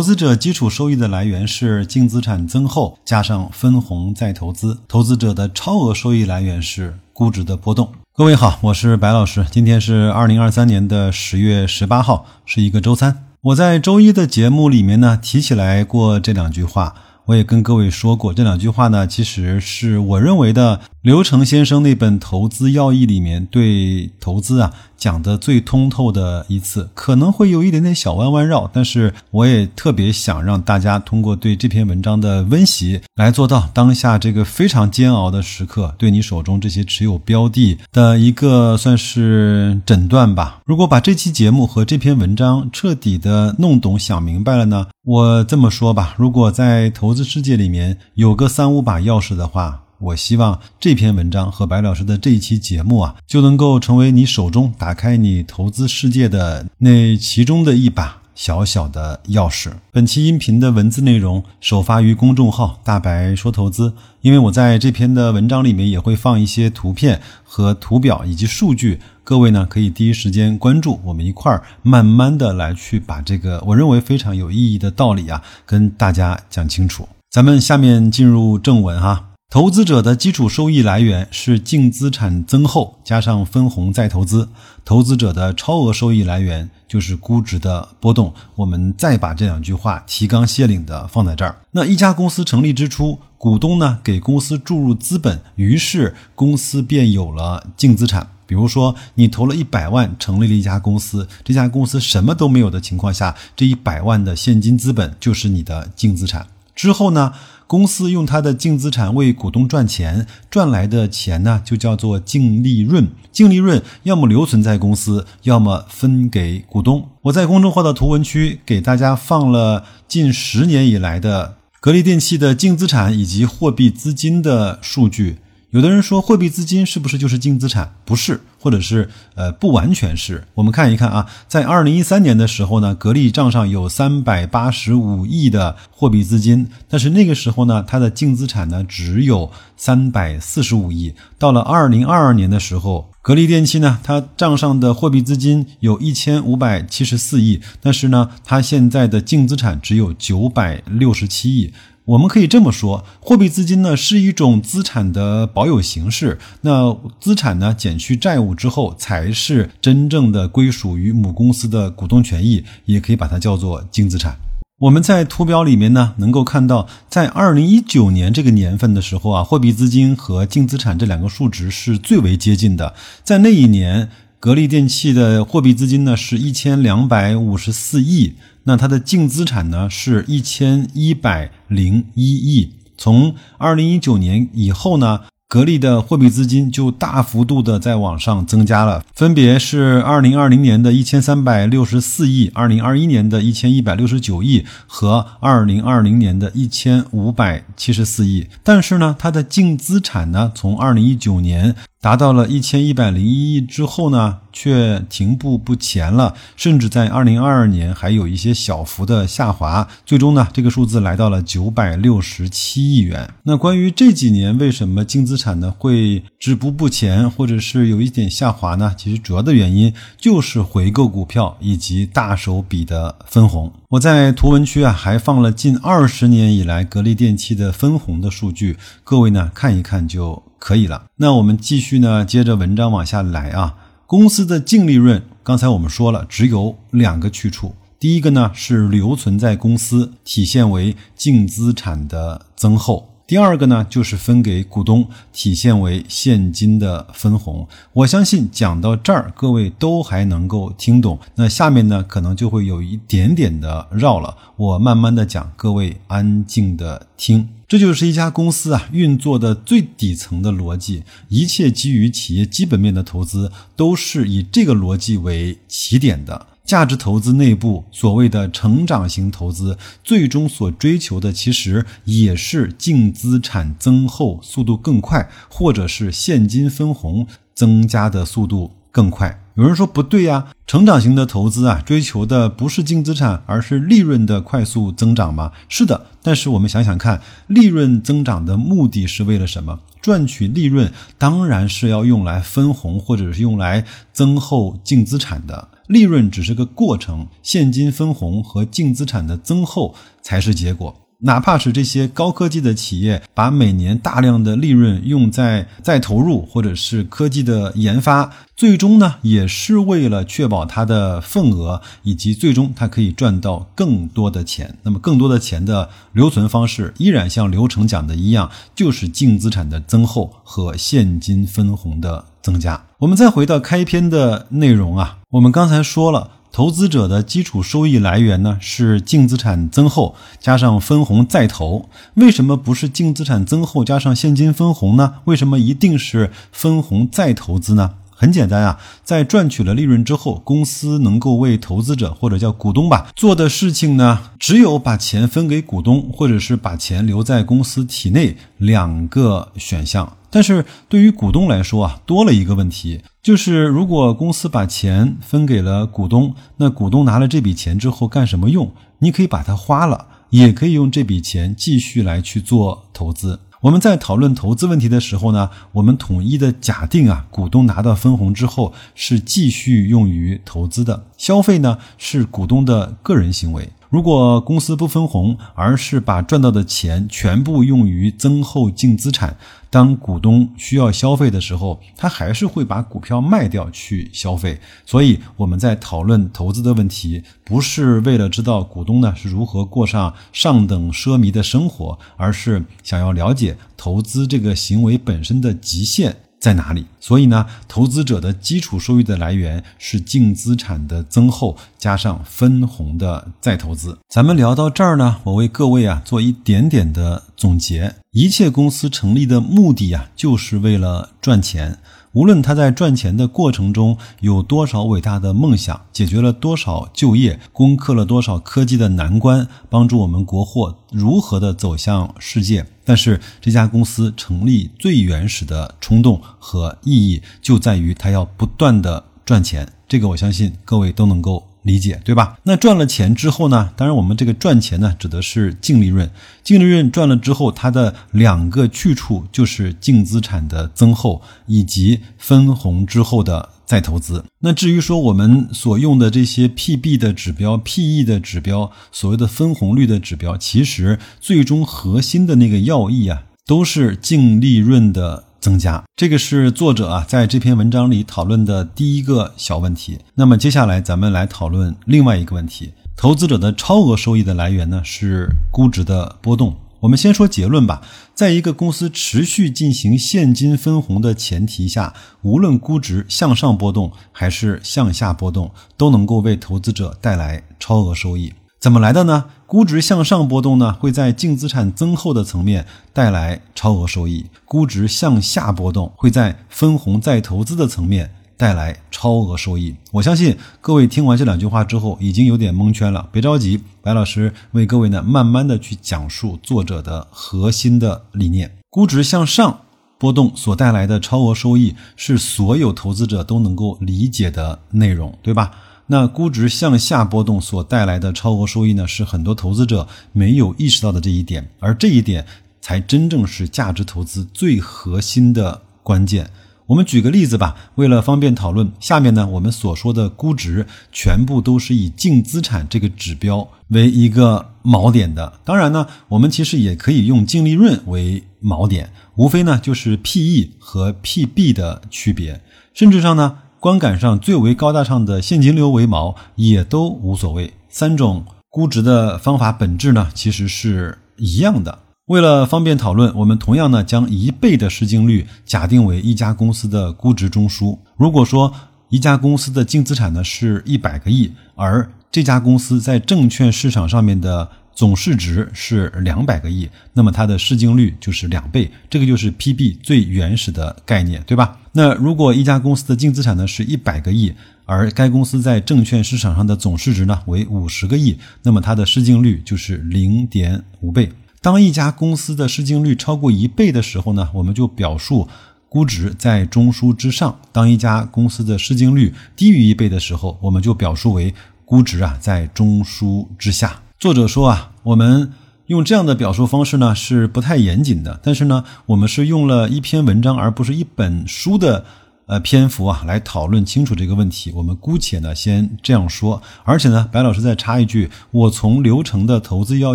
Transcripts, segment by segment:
投资者基础收益的来源是净资产增厚加上分红再投资，投资者的超额收益来源是估值的波动。各位好，我是白老师，今天是二零二三年的十月十八号，是一个周三。我在周一的节目里面呢提起来过这两句话。我也跟各位说过这两句话呢，其实是我认为的刘成先生那本《投资要义》里面对投资啊讲的最通透的一次，可能会有一点点小弯弯绕，但是我也特别想让大家通过对这篇文章的温习，来做到当下这个非常煎熬的时刻，对你手中这些持有标的的一个算是诊断吧。如果把这期节目和这篇文章彻底的弄懂、想明白了呢？我这么说吧，如果在投资世界里面有个三五把钥匙的话，我希望这篇文章和白老师的这一期节目啊，就能够成为你手中打开你投资世界的那其中的一把小小的钥匙。本期音频的文字内容首发于公众号“大白说投资”，因为我在这篇的文章里面也会放一些图片和图表以及数据。各位呢，可以第一时间关注，我们一块儿慢慢的来去把这个我认为非常有意义的道理啊，跟大家讲清楚。咱们下面进入正文哈。投资者的基础收益来源是净资产增厚加上分红再投资，投资者的超额收益来源就是估值的波动。我们再把这两句话提纲挈领的放在这儿。那一家公司成立之初，股东呢给公司注入资本，于是公司便有了净资产。比如说，你投了一百万成立了一家公司，这家公司什么都没有的情况下，这一百万的现金资本就是你的净资产。之后呢，公司用它的净资产为股东赚钱，赚来的钱呢就叫做净利润。净利润要么留存在公司，要么分给股东。我在公众号的图文区给大家放了近十年以来的格力电器的净资产以及货币资金的数据。有的人说货币资金是不是就是净资产？不是，或者是呃不完全是。我们看一看啊，在二零一三年的时候呢，格力账上有三百八十五亿的货币资金，但是那个时候呢，它的净资产呢只有三百四十五亿。到了二零二二年的时候，格力电器呢，它账上的货币资金有一千五百七十四亿，但是呢，它现在的净资产只有九百六十七亿。我们可以这么说，货币资金呢是一种资产的保有形式。那资产呢减去债务之后，才是真正的归属于母公司的股东权益，也可以把它叫做净资产。我们在图表里面呢能够看到，在二零一九年这个年份的时候啊，货币资金和净资产这两个数值是最为接近的。在那一年，格力电器的货币资金呢是一千两百五十四亿。那它的净资产呢是一千一百零一亿。从二零一九年以后呢，格力的货币资金就大幅度的在往上增加了，分别是二零二零年的一千三百六十四亿，二零二一年的一千一百六十九亿和二零二零年的一千五百七十四亿。但是呢，它的净资产呢，从二零一九年。达到了一千一百零一亿之后呢，却停步不前了，甚至在二零二二年还有一些小幅的下滑。最终呢，这个数字来到了九百六十七亿元。那关于这几年为什么净资产呢会止步不前，或者是有一点下滑呢？其实主要的原因就是回购股票以及大手笔的分红。我在图文区啊还放了近二十年以来格力电器的分红的数据，各位呢看一看就。可以了，那我们继续呢，接着文章往下来啊。公司的净利润，刚才我们说了，只有两个去处。第一个呢是留存在公司，体现为净资产的增厚。第二个呢，就是分给股东，体现为现金的分红。我相信讲到这儿，各位都还能够听懂。那下面呢，可能就会有一点点的绕了。我慢慢的讲，各位安静的听。这就是一家公司啊运作的最底层的逻辑。一切基于企业基本面的投资，都是以这个逻辑为起点的。价值投资内部所谓的成长型投资，最终所追求的其实也是净资产增厚速度更快，或者是现金分红增加的速度更快。有人说不对呀，成长型的投资啊，追求的不是净资产，而是利润的快速增长吗？是的，但是我们想想看，利润增长的目的是为了什么？赚取利润当然是要用来分红，或者是用来增厚净资产的。利润只是个过程，现金分红和净资产的增厚才是结果。哪怕是这些高科技的企业，把每年大量的利润用在再投入或者是科技的研发，最终呢，也是为了确保它的份额，以及最终它可以赚到更多的钱。那么，更多的钱的留存方式，依然像刘成讲的一样，就是净资产的增厚和现金分红的增加。我们再回到开篇的内容啊，我们刚才说了。投资者的基础收益来源呢是净资产增厚加上分红再投，为什么不是净资产增厚加上现金分红呢？为什么一定是分红再投资呢？很简单啊，在赚取了利润之后，公司能够为投资者或者叫股东吧做的事情呢，只有把钱分给股东，或者是把钱留在公司体内两个选项。但是对于股东来说啊，多了一个问题，就是如果公司把钱分给了股东，那股东拿了这笔钱之后干什么用？你可以把它花了，也可以用这笔钱继续来去做投资。我们在讨论投资问题的时候呢，我们统一的假定啊，股东拿到分红之后是继续用于投资的，消费呢是股东的个人行为。如果公司不分红，而是把赚到的钱全部用于增厚净资产，当股东需要消费的时候，他还是会把股票卖掉去消费。所以我们在讨论投资的问题，不是为了知道股东呢是如何过上上等奢靡的生活，而是想要了解投资这个行为本身的极限。在哪里？所以呢，投资者的基础收益的来源是净资产的增厚加上分红的再投资。咱们聊到这儿呢，我为各位啊做一点点的总结。一切公司成立的目的啊，就是为了赚钱。无论他在赚钱的过程中有多少伟大的梦想，解决了多少就业，攻克了多少科技的难关，帮助我们国货如何的走向世界，但是这家公司成立最原始的冲动和意义就在于它要不断的赚钱。这个我相信各位都能够。理解对吧？那赚了钱之后呢？当然，我们这个赚钱呢，指的是净利润。净利润赚了之后，它的两个去处就是净资产的增厚以及分红之后的再投资。那至于说我们所用的这些 PB 的指标、PE 的指标、所谓的分红率的指标，其实最终核心的那个要义啊，都是净利润的。增加，这个是作者啊在这篇文章里讨论的第一个小问题。那么接下来咱们来讨论另外一个问题：投资者的超额收益的来源呢是估值的波动。我们先说结论吧，在一个公司持续进行现金分红的前提下，无论估值向上波动还是向下波动，都能够为投资者带来超额收益。怎么来的呢？估值向上波动呢，会在净资产增厚的层面带来超额收益；估值向下波动，会在分红再投资的层面带来超额收益。我相信各位听完这两句话之后，已经有点蒙圈了。别着急，白老师为各位呢，慢慢的去讲述作者的核心的理念。估值向上波动所带来的超额收益，是所有投资者都能够理解的内容，对吧？那估值向下波动所带来的超额收益呢，是很多投资者没有意识到的这一点，而这一点才真正是价值投资最核心的关键。我们举个例子吧，为了方便讨论，下面呢我们所说的估值全部都是以净资产这个指标为一个锚点的。当然呢，我们其实也可以用净利润为锚点，无非呢就是 P/E 和 P/B 的区别，甚至上呢。观感上最为高大上的现金流为锚也都无所谓。三种估值的方法本质呢其实是一样的。为了方便讨论，我们同样呢将一倍的市净率假定为一家公司的估值中枢。如果说一家公司的净资产呢是一百个亿，而这家公司在证券市场上面的。总市值是两百个亿，那么它的市净率就是两倍，这个就是 PB 最原始的概念，对吧？那如果一家公司的净资产呢是一百个亿，而该公司在证券市场上的总市值呢为五十个亿，那么它的市净率就是零点五倍。当一家公司的市净率超过一倍的时候呢，我们就表述估值在中枢之上；当一家公司的市净率低于一倍的时候，我们就表述为估值啊在中枢之下。作者说啊，我们用这样的表述方式呢是不太严谨的，但是呢，我们是用了一篇文章而不是一本书的呃篇幅啊来讨论清楚这个问题。我们姑且呢先这样说。而且呢，白老师再插一句，我从流程的投资要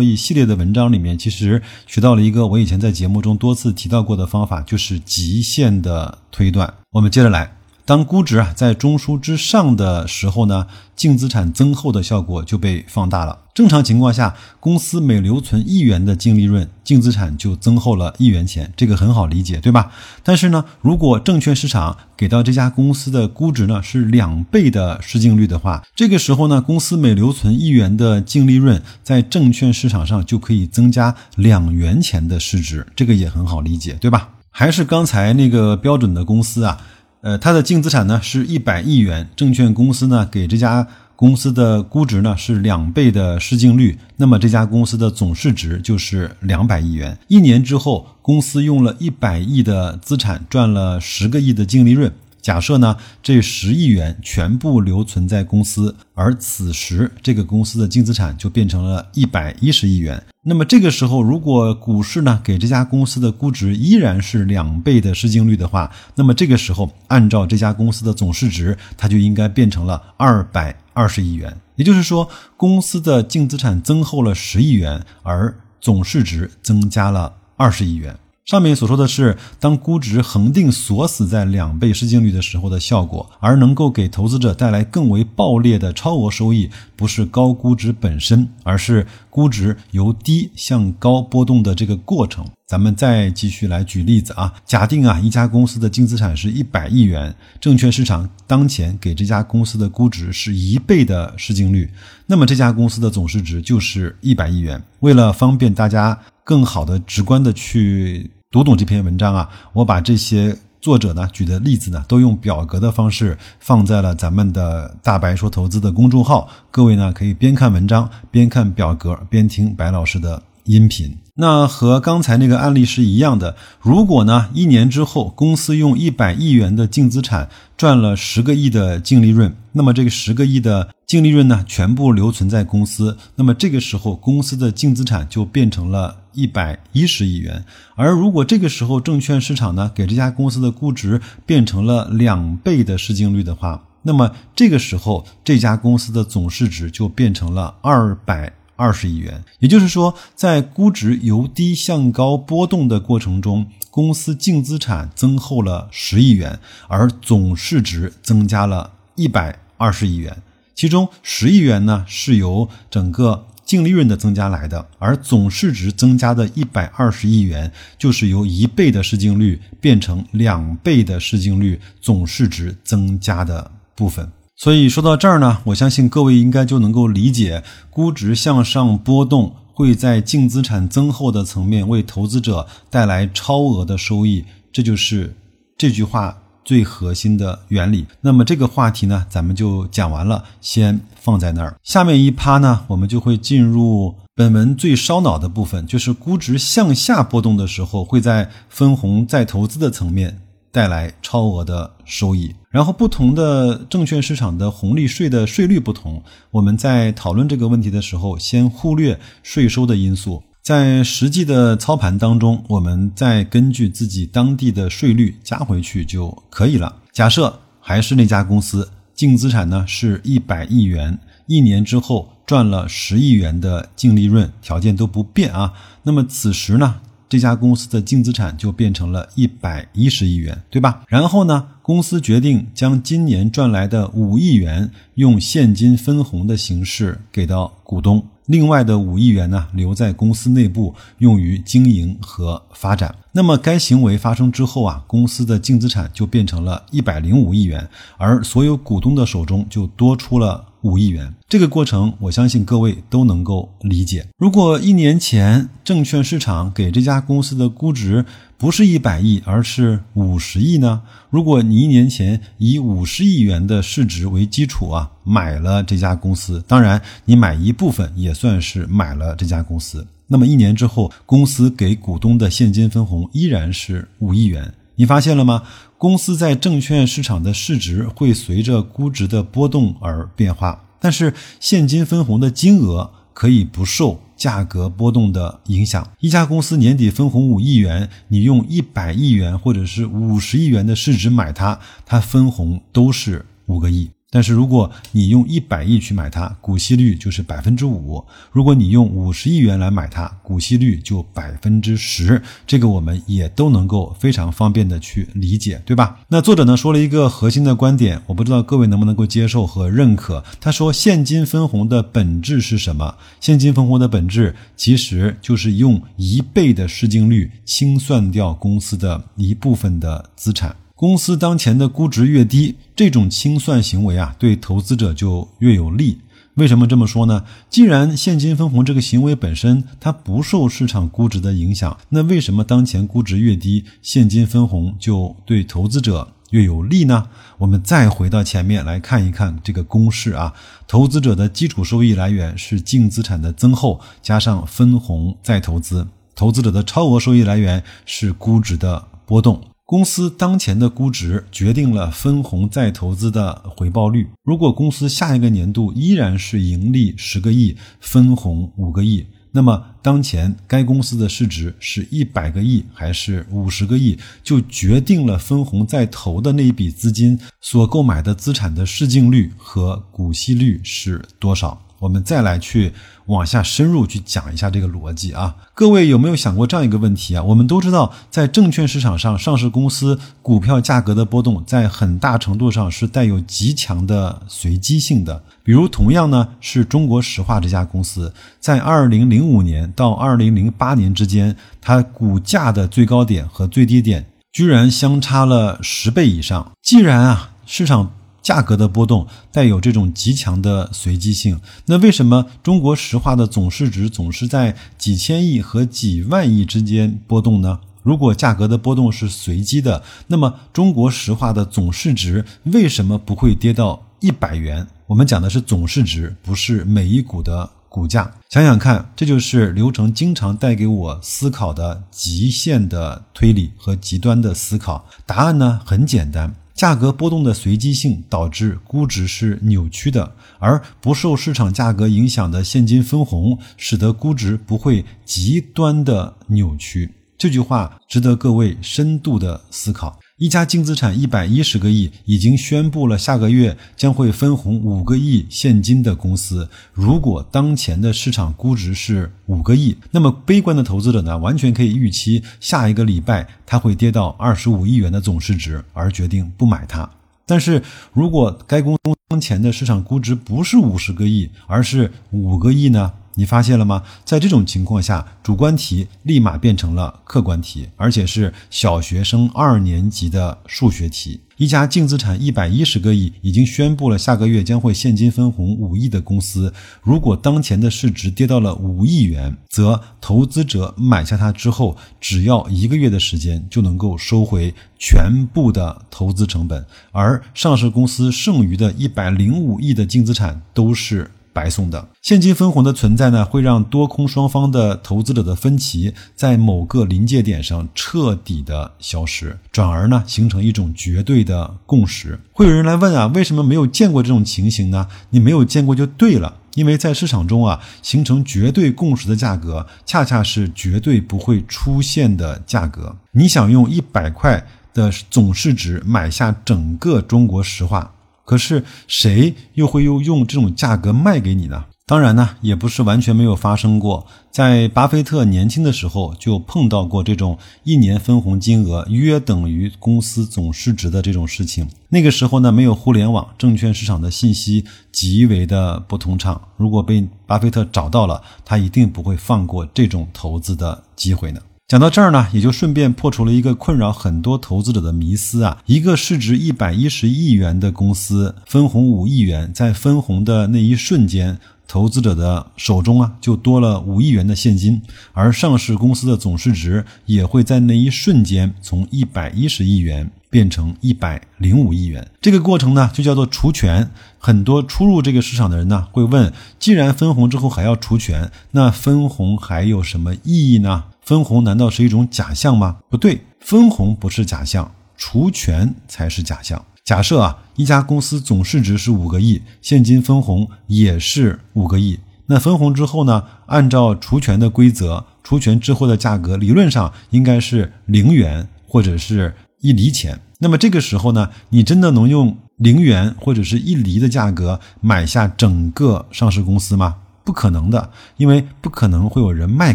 义系列的文章里面，其实学到了一个我以前在节目中多次提到过的方法，就是极限的推断。我们接着来。当估值啊在中枢之上的时候呢，净资产增厚的效果就被放大了。正常情况下，公司每留存一元的净利润，净资产就增厚了一元钱，这个很好理解，对吧？但是呢，如果证券市场给到这家公司的估值呢是两倍的市净率的话，这个时候呢，公司每留存一元的净利润，在证券市场上就可以增加两元钱的市值，这个也很好理解，对吧？还是刚才那个标准的公司啊。呃，它的净资产呢是一百亿元，证券公司呢给这家公司的估值呢是两倍的市净率，那么这家公司的总市值就是两百亿元。一年之后，公司用了一百亿的资产赚了十个亿的净利润。假设呢，这十亿元全部留存在公司，而此时这个公司的净资产就变成了一百一十亿元。那么这个时候，如果股市呢给这家公司的估值依然是两倍的市净率的话，那么这个时候按照这家公司的总市值，它就应该变成了二百二十亿元。也就是说，公司的净资产增厚了十亿元，而总市值增加了二十亿元。上面所说的是，当估值恒定锁死在两倍市净率的时候的效果，而能够给投资者带来更为爆裂的超额收益，不是高估值本身，而是估值由低向高波动的这个过程。咱们再继续来举例子啊，假定啊一家公司的净资产是一百亿元，证券市场当前给这家公司的估值是一倍的市净率，那么这家公司的总市值就是一百亿元。为了方便大家更好的、直观的去。读懂这篇文章啊，我把这些作者呢举的例子呢，都用表格的方式放在了咱们的大白说投资的公众号，各位呢可以边看文章边看表格边听白老师的音频。那和刚才那个案例是一样的。如果呢，一年之后公司用一百亿元的净资产赚了十个亿的净利润，那么这个十个亿的净利润呢，全部留存在公司，那么这个时候公司的净资产就变成了一百一十亿元。而如果这个时候证券市场呢，给这家公司的估值变成了两倍的市净率的话，那么这个时候这家公司的总市值就变成了二百。二十亿元，也就是说，在估值由低向高波动的过程中，公司净资产增厚了十亿元，而总市值增加了一百二十亿元。其中十亿元呢是由整个净利润的增加来的，而总市值增加的一百二十亿元就是由一倍的市净率变成两倍的市净率，总市值增加的部分。所以说到这儿呢，我相信各位应该就能够理解，估值向上波动会在净资产增厚的层面为投资者带来超额的收益，这就是这句话最核心的原理。那么这个话题呢，咱们就讲完了，先放在那儿。下面一趴呢，我们就会进入本文最烧脑的部分，就是估值向下波动的时候，会在分红再投资的层面。带来超额的收益，然后不同的证券市场的红利税的税率不同，我们在讨论这个问题的时候，先忽略税收的因素，在实际的操盘当中，我们再根据自己当地的税率加回去就可以了。假设还是那家公司净资产呢是一百亿元，一年之后赚了十亿元的净利润，条件都不变啊，那么此时呢？这家公司的净资产就变成了一百一十亿元，对吧？然后呢，公司决定将今年赚来的五亿元用现金分红的形式给到股东，另外的五亿元呢留在公司内部用于经营和发展。那么该行为发生之后啊，公司的净资产就变成了一百零五亿元，而所有股东的手中就多出了。五亿元，这个过程我相信各位都能够理解。如果一年前证券市场给这家公司的估值不是一百亿，而是五十亿呢？如果你一年前以五十亿元的市值为基础啊，买了这家公司，当然你买一部分也算是买了这家公司。那么一年之后，公司给股东的现金分红依然是五亿元。你发现了吗？公司在证券市场的市值会随着估值的波动而变化，但是现金分红的金额可以不受价格波动的影响。一家公司年底分红五亿元，你用一百亿元或者是五十亿元的市值买它，它分红都是五个亿。但是如果你用一百亿去买它，股息率就是百分之五；如果你用五十亿元来买它，股息率就百分之十。这个我们也都能够非常方便的去理解，对吧？那作者呢说了一个核心的观点，我不知道各位能不能够接受和认可。他说，现金分红的本质是什么？现金分红的本质其实就是用一倍的市净率清算掉公司的一部分的资产。公司当前的估值越低，这种清算行为啊，对投资者就越有利。为什么这么说呢？既然现金分红这个行为本身它不受市场估值的影响，那为什么当前估值越低，现金分红就对投资者越有利呢？我们再回到前面来看一看这个公式啊，投资者的基础收益来源是净资产的增厚加上分红再投资，投资者的超额收益来源是估值的波动。公司当前的估值决定了分红再投资的回报率。如果公司下一个年度依然是盈利十个亿，分红五个亿，那么当前该公司的市值是一百个亿还是五十个亿，就决定了分红再投的那一笔资金所购买的资产的市净率和股息率是多少。我们再来去往下深入去讲一下这个逻辑啊，各位有没有想过这样一个问题啊？我们都知道，在证券市场上，上市公司股票价格的波动，在很大程度上是带有极强的随机性的。比如，同样呢是中国石化这家公司，在二零零五年到二零零八年之间，它股价的最高点和最低点居然相差了十倍以上。既然啊市场价格的波动带有这种极强的随机性，那为什么中国石化的总市值总是在几千亿和几万亿之间波动呢？如果价格的波动是随机的，那么中国石化的总市值为什么不会跌到一百元？我们讲的是总市值，不是每一股的股价。想想看，这就是流程经常带给我思考的极限的推理和极端的思考。答案呢很简单。价格波动的随机性导致估值是扭曲的，而不受市场价格影响的现金分红使得估值不会极端的扭曲。这句话值得各位深度的思考。一家净资产一百一十个亿，已经宣布了下个月将会分红五个亿现金的公司，如果当前的市场估值是五个亿，那么悲观的投资者呢，完全可以预期下一个礼拜它会跌到二十五亿元的总市值，而决定不买它。但是如果该公司当前的市场估值不是五十个亿，而是五个亿呢？你发现了吗？在这种情况下，主观题立马变成了客观题，而且是小学生二年级的数学题。一家净资产一百一十个亿，已经宣布了下个月将会现金分红五亿的公司，如果当前的市值跌到了五亿元，则投资者买下它之后，只要一个月的时间就能够收回全部的投资成本，而上市公司剩余的一百零五亿的净资产都是。白送的现金分红的存在呢，会让多空双方的投资者的分歧在某个临界点上彻底的消失，转而呢形成一种绝对的共识。会有人来问啊，为什么没有见过这种情形呢？你没有见过就对了，因为在市场中啊，形成绝对共识的价格，恰恰是绝对不会出现的价格。你想用一百块的总市值买下整个中国石化？可是谁又会又用这种价格卖给你呢？当然呢，也不是完全没有发生过。在巴菲特年轻的时候就碰到过这种一年分红金额约等于公司总市值的这种事情。那个时候呢，没有互联网，证券市场的信息极为的不通畅。如果被巴菲特找到了，他一定不会放过这种投资的机会呢。讲到这儿呢，也就顺便破除了一个困扰很多投资者的迷思啊。一个市值一百一十亿元的公司分红五亿元，在分红的那一瞬间，投资者的手中啊就多了五亿元的现金，而上市公司的总市值也会在那一瞬间从一百一十亿元变成一百零五亿元。这个过程呢，就叫做除权。很多初入这个市场的人呢，会问：既然分红之后还要除权，那分红还有什么意义呢？分红难道是一种假象吗？不对，分红不是假象，除权才是假象。假设啊，一家公司总市值是五个亿，现金分红也是五个亿，那分红之后呢，按照除权的规则，除权之后的价格理论上应该是零元或者是一厘钱。那么这个时候呢，你真的能用零元或者是一厘的价格买下整个上市公司吗？不可能的，因为不可能会有人卖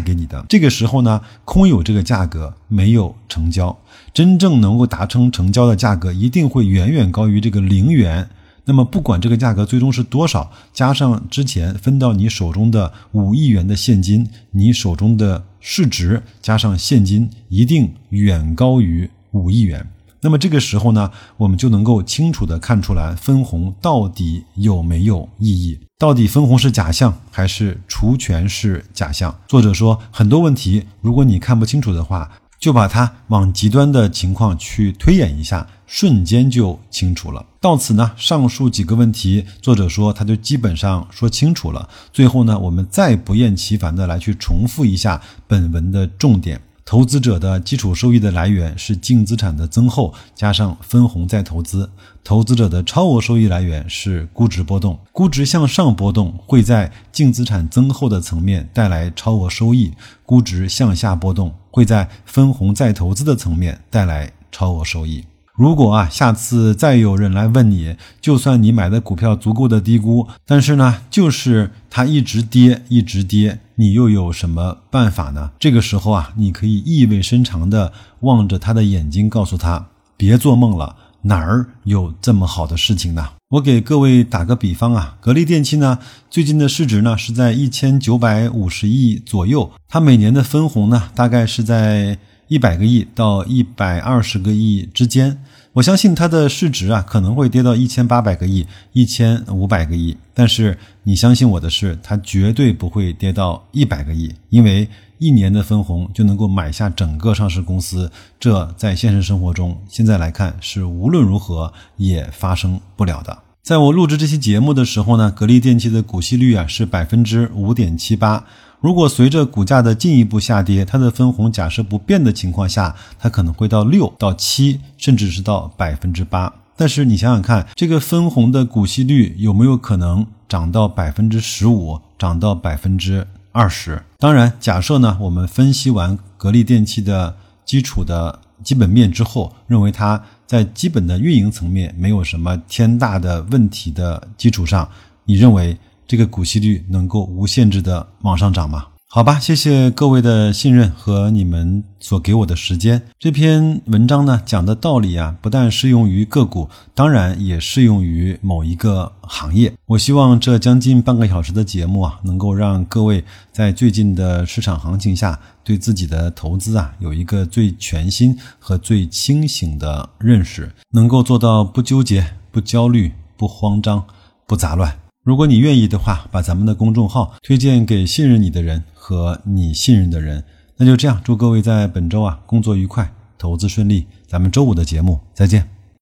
给你的。这个时候呢，空有这个价格，没有成交。真正能够达成成交的价格，一定会远远高于这个零元。那么，不管这个价格最终是多少，加上之前分到你手中的五亿元的现金，你手中的市值加上现金，一定远高于五亿元。那么这个时候呢，我们就能够清楚的看出来分红到底有没有意义，到底分红是假象还是除权是假象？作者说，很多问题如果你看不清楚的话，就把它往极端的情况去推演一下，瞬间就清楚了。到此呢，上述几个问题，作者说他就基本上说清楚了。最后呢，我们再不厌其烦的来去重复一下本文的重点。投资者的基础收益的来源是净资产的增厚加上分红再投资。投资者的超额收益来源是估值波动，估值向上波动会在净资产增厚的层面带来超额收益，估值向下波动会在分红再投资的层面带来超额收益。如果啊，下次再有人来问你，就算你买的股票足够的低估，但是呢，就是它一直跌，一直跌，你又有什么办法呢？这个时候啊，你可以意味深长地望着他的眼睛，告诉他：别做梦了，哪儿有这么好的事情呢？我给各位打个比方啊，格力电器呢，最近的市值呢是在一千九百五十亿左右，它每年的分红呢，大概是在。一百个亿到一百二十个亿之间，我相信它的市值啊可能会跌到一千八百个亿、一千五百个亿。但是你相信我的是，它绝对不会跌到一百个亿，因为一年的分红就能够买下整个上市公司。这在现实生活中现在来看是无论如何也发生不了的。在我录制这期节目的时候呢，格力电器的股息率啊是百分之五点七八。如果随着股价的进一步下跌，它的分红假设不变的情况下，它可能会到六到七，甚至是到百分之八。但是你想想看，这个分红的股息率有没有可能涨到百分之十五，涨到百分之二十？当然，假设呢，我们分析完格力电器的基础的基本面之后，认为它在基本的运营层面没有什么天大的问题的基础上，你认为？这个股息率能够无限制的往上涨吗？好吧，谢谢各位的信任和你们所给我的时间。这篇文章呢讲的道理啊，不但适用于个股，当然也适用于某一个行业。我希望这将近半个小时的节目啊，能够让各位在最近的市场行情下，对自己的投资啊有一个最全新和最清醒的认识，能够做到不纠结、不焦虑、不慌张、不杂乱。如果你愿意的话，把咱们的公众号推荐给信任你的人和你信任的人，那就这样。祝各位在本周啊工作愉快，投资顺利。咱们周五的节目再见。